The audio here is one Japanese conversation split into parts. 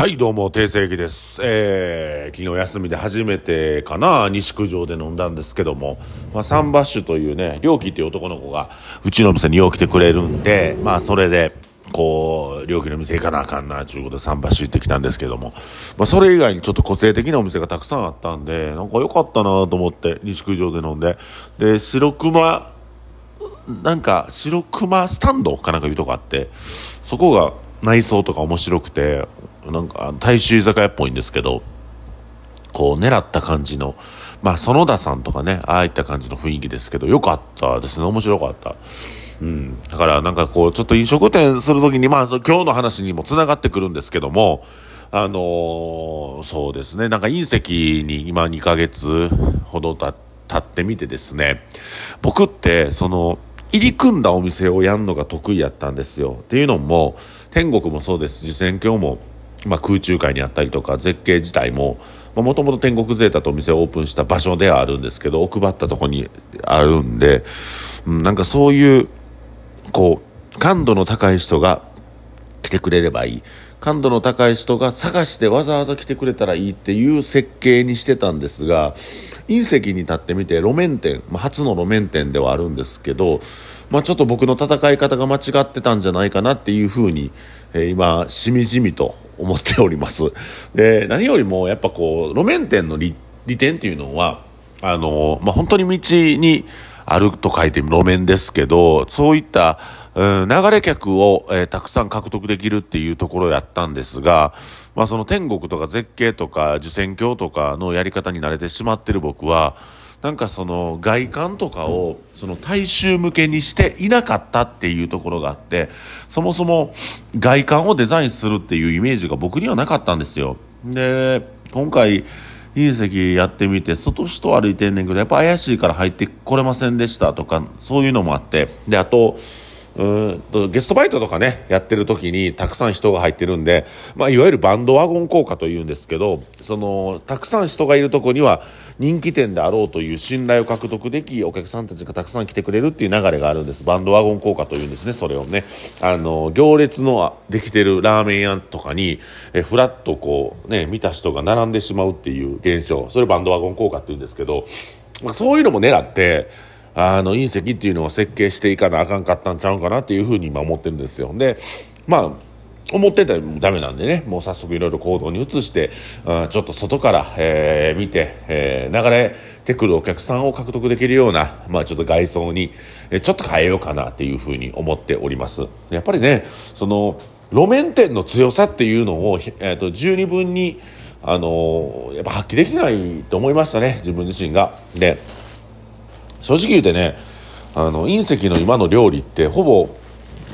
はい、どうも、定世紀です。えー、昨日休みで初めてかな、西九条で飲んだんですけども、まあ、サンバッシュというね、良樹っていう男の子が、うちの店によう来てくれるんで、まあ、それで、こう、良樹の店行かなあかんな、ということでサンバッシュ行ってきたんですけども、まあ、それ以外にちょっと個性的なお店がたくさんあったんで、なんか良かったなと思って、西九条で飲んで、で、白熊、なんか、白熊スタンドかなんかいうとこあって、そこが内装とか面白くて、なんか、大衆居酒屋っぽいんですけど、こう、狙った感じの、まあ、園田さんとかね、ああいった感じの雰囲気ですけど、良かったですね。面白かった。うん。だから、なんかこう、ちょっと飲食店するときに、まあ、今日の話にも繋がってくるんですけども、あのーそうですね、なんか隕石に今2ヶ月ほどた経ってみてですね、僕って、その、入り組んだお店をやるのが得意やったんですよ。っていうのも、天国もそうですし、選挙も、まあ、空中海にあったりとか、絶景自体も、もともと天国ゼータとお店をオープンした場所ではあるんですけど、奥ばったとこにあるんで、うんなんかそういう、こう、感度の高い人が来てくれればいい。感度の高い人が探してわざわざ来てくれたらいいっていう設計にしてたんですが、隕石に立ってみて路面店、まあ、初の路面店ではあるんですけど、まあ、ちょっと僕の戦い方が間違ってたんじゃないかなっていうふうに、えー今、しみじみと思っております。で、何よりもやっぱこう、路面店の利点っていうのは、あの、まあ、本当に道にあると書いて路面ですけど、そういった、うん、流れ客を、えーたくさん獲得できるっていうところやったんですが、まあその天国とか絶景とか受選鏡とかのやり方に慣れてしまってる僕は、なんかその外観とかをその大衆向けにしていなかったっていうところがあって、そもそも外観をデザインするっていうイメージが僕にはなかったんですよ。で、今回、隕石やってみて、外人歩いてんねんけど、やっぱ怪しいから入ってこれませんでしたとか、そういうのもあって、で、あと、うんとゲストバイトとかね、やってる時にたくさん人が入ってるんで、まあ、いわゆるバンドワゴン効果というんですけど、その、たくさん人がいるとこには人気店であろうという信頼を獲得でき、お客さんたちがたくさん来てくれるっていう流れがあるんです。バンドワゴン効果というんですね、それをね。あの、行列のできてるラーメン屋とかに、え、ふらっとこう、ね、見た人が並んでしまうっていう現象。それバンドワゴン効果って言うんですけど、まあ、そういうのも狙って、あの、隕石っていうのを設計していかなあかんかったんちゃうかなっていうふうに今思ってるんですよ。で、まあ、思ってたらダメなんでね、もう早速いろいろ行動に移して、ちょっと外から、えー見て、えー流れてくるお客さんを獲得できるような、まあちょっと外装に、ちょっと変えようかなっていうふうに思っております。やっぱりね、その、路面店の強さっていうのを、えーと、十二分に、あのーやっぱ発揮できてないと思いましたね、自分自身が。で、正直言うてねあの隕石の今の料理ってほぼ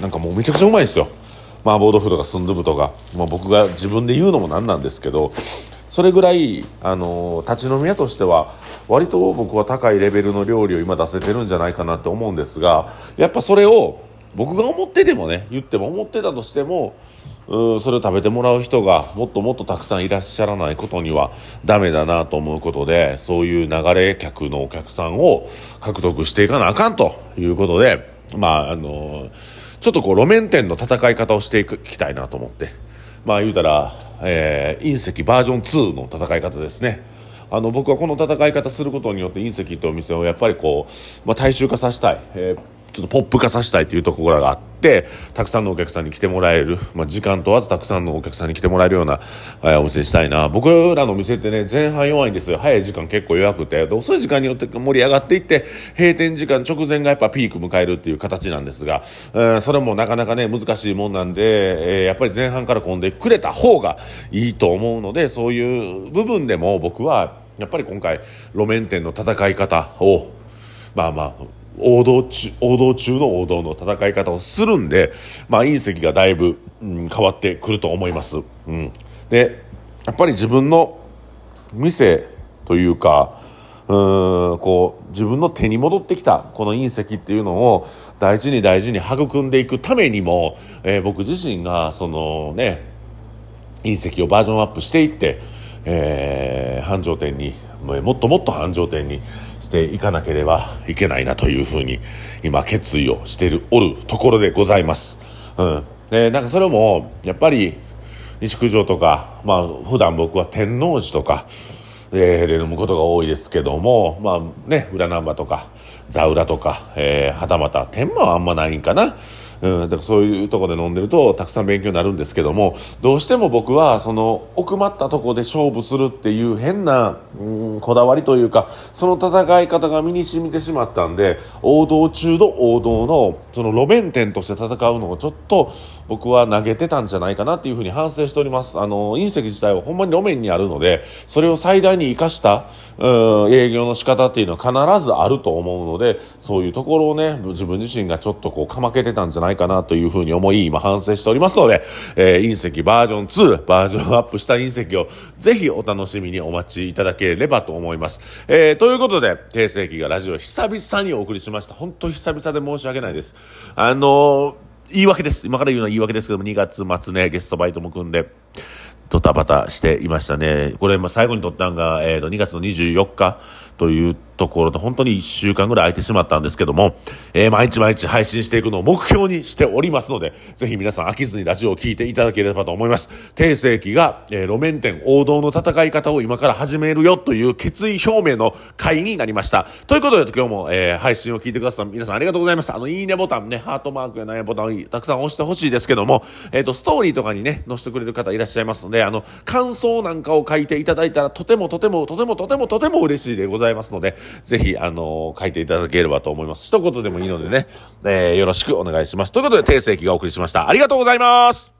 なんかもうめちゃくちゃうまいですよ。麻婆豆腐とかスンドゥブとか、まあ、僕が自分で言うのもなんなんですけどそれぐらいあの立ち飲み屋としては割と僕は高いレベルの料理を今出せてるんじゃないかなって思うんですがやっぱそれを僕が思っててもね言っても思ってたとしてもうんそれを食べてもらう人がもっともっとたくさんいらっしゃらないことにはダメだなと思うことでそういう流れ客のお客さんを獲得していかなあかんということでまああのちょっとこう路面店の戦い方をしていきたいなと思って。まあ言うたら、えー隕石バージョン2の戦い方ですね。あの僕はこの戦い方することによって隕石というお店をやっぱりこう、まあ、大衆化させたい、えーちょっとポップ化させたいというところがあってたくさんのお客さんに来てもらえる、まあ、時間問わずたくさんのお客さんに来てもらえるような、えーお店にしたいな。僕らのお店ってね前半弱いんですよ。早い時間結構弱くて。遅い時間によって盛り上がっていって閉店時間直前がやっぱピーク迎えるっていう形なんですが、えーそれもなかなかね難しいもんなんで、えーやっぱり前半から混んでくれた方がいいと思うのでそういう部分でも僕はやっぱり今回路面店の戦い方をまあまあ王道中王道中の王道の戦い方をするんで、まあ、隕石がだいぶ、うん変わってくると思います。うん、でやっぱり自分の店というかうんこう自分の手に戻ってきたこの隕石っていうのを大事に大事に育んでいくためにも、えー僕自身がそのね隕石をバージョンアップしていって、えー繁盛店にもっともっと繁盛店にしていかなければいけないなというふうに今決意をしているおるところでございます。うん、でなんかそれもやっぱり西九条とか、まあ、普段僕は天王寺とか、で飲むことが多いですけども、まあね、裏ナンバとか、ザウラとか、えー、はたまた、天満はあんまないんかな。うん、だからそういうところで飲んでるとたくさん勉強になるんですけどもどうしても僕はその奥まったところで勝負するっていう変な、うん、こだわりというかその戦い方が身に染みてしまったんで王道中の王道のその路面店として戦うのをちょっと僕は投げてたんじゃないかなっていうふうに反省しております。あの隕石自体はほんまに路面にあるのでそれを最大に生かした、うん、営業の仕方っていうのは必ずあると思うのでそういうところをね自分自身がちょっとこうかまけてたんじゃないないかなというふうに思い、今反省しておりますので、えー、隕石バージョン2、バージョンアップした隕石をぜひお楽しみにお待ちいただければと思います。えー、ということで、定世紀がラジオ久々にお送りしました。本当久々で申し訳ないです。あのー、言い訳です。今から言うのは言い訳ですけども、2月末ね、ゲストバイトも組んで、ドタバタしていましたね。これ、最後に撮ったんが、えっ、ー、と、2月の24日というところで本当に1週間ぐらい空いてしまったんですけども、えー、毎日毎日配信していくのを目標にしておりますので、ぜひ皆さん飽きずにラジオを聴いていただければと思います。定世紀が、えー、路面店王道の戦い方を今から始めるよという決意表明の回になりました。ということで今日も、えー、配信を聞いてくださった皆さんありがとうございました。あの、いいねボタンね、ハートマークやないボタンをたくさん押してほしいですけども、えっ、と、ストーリーとかにね、載せてくれる方いらっしゃいますので、あの、感想なんかを書いていただいたらとてもとてもとてもとてもとても嬉しいでございますざいますので、ぜひ、あの書いていただければと思います。一言でもいいのでね、えー、よろしくお願いします。ということで、定世紀がお送りしました。ありがとうございます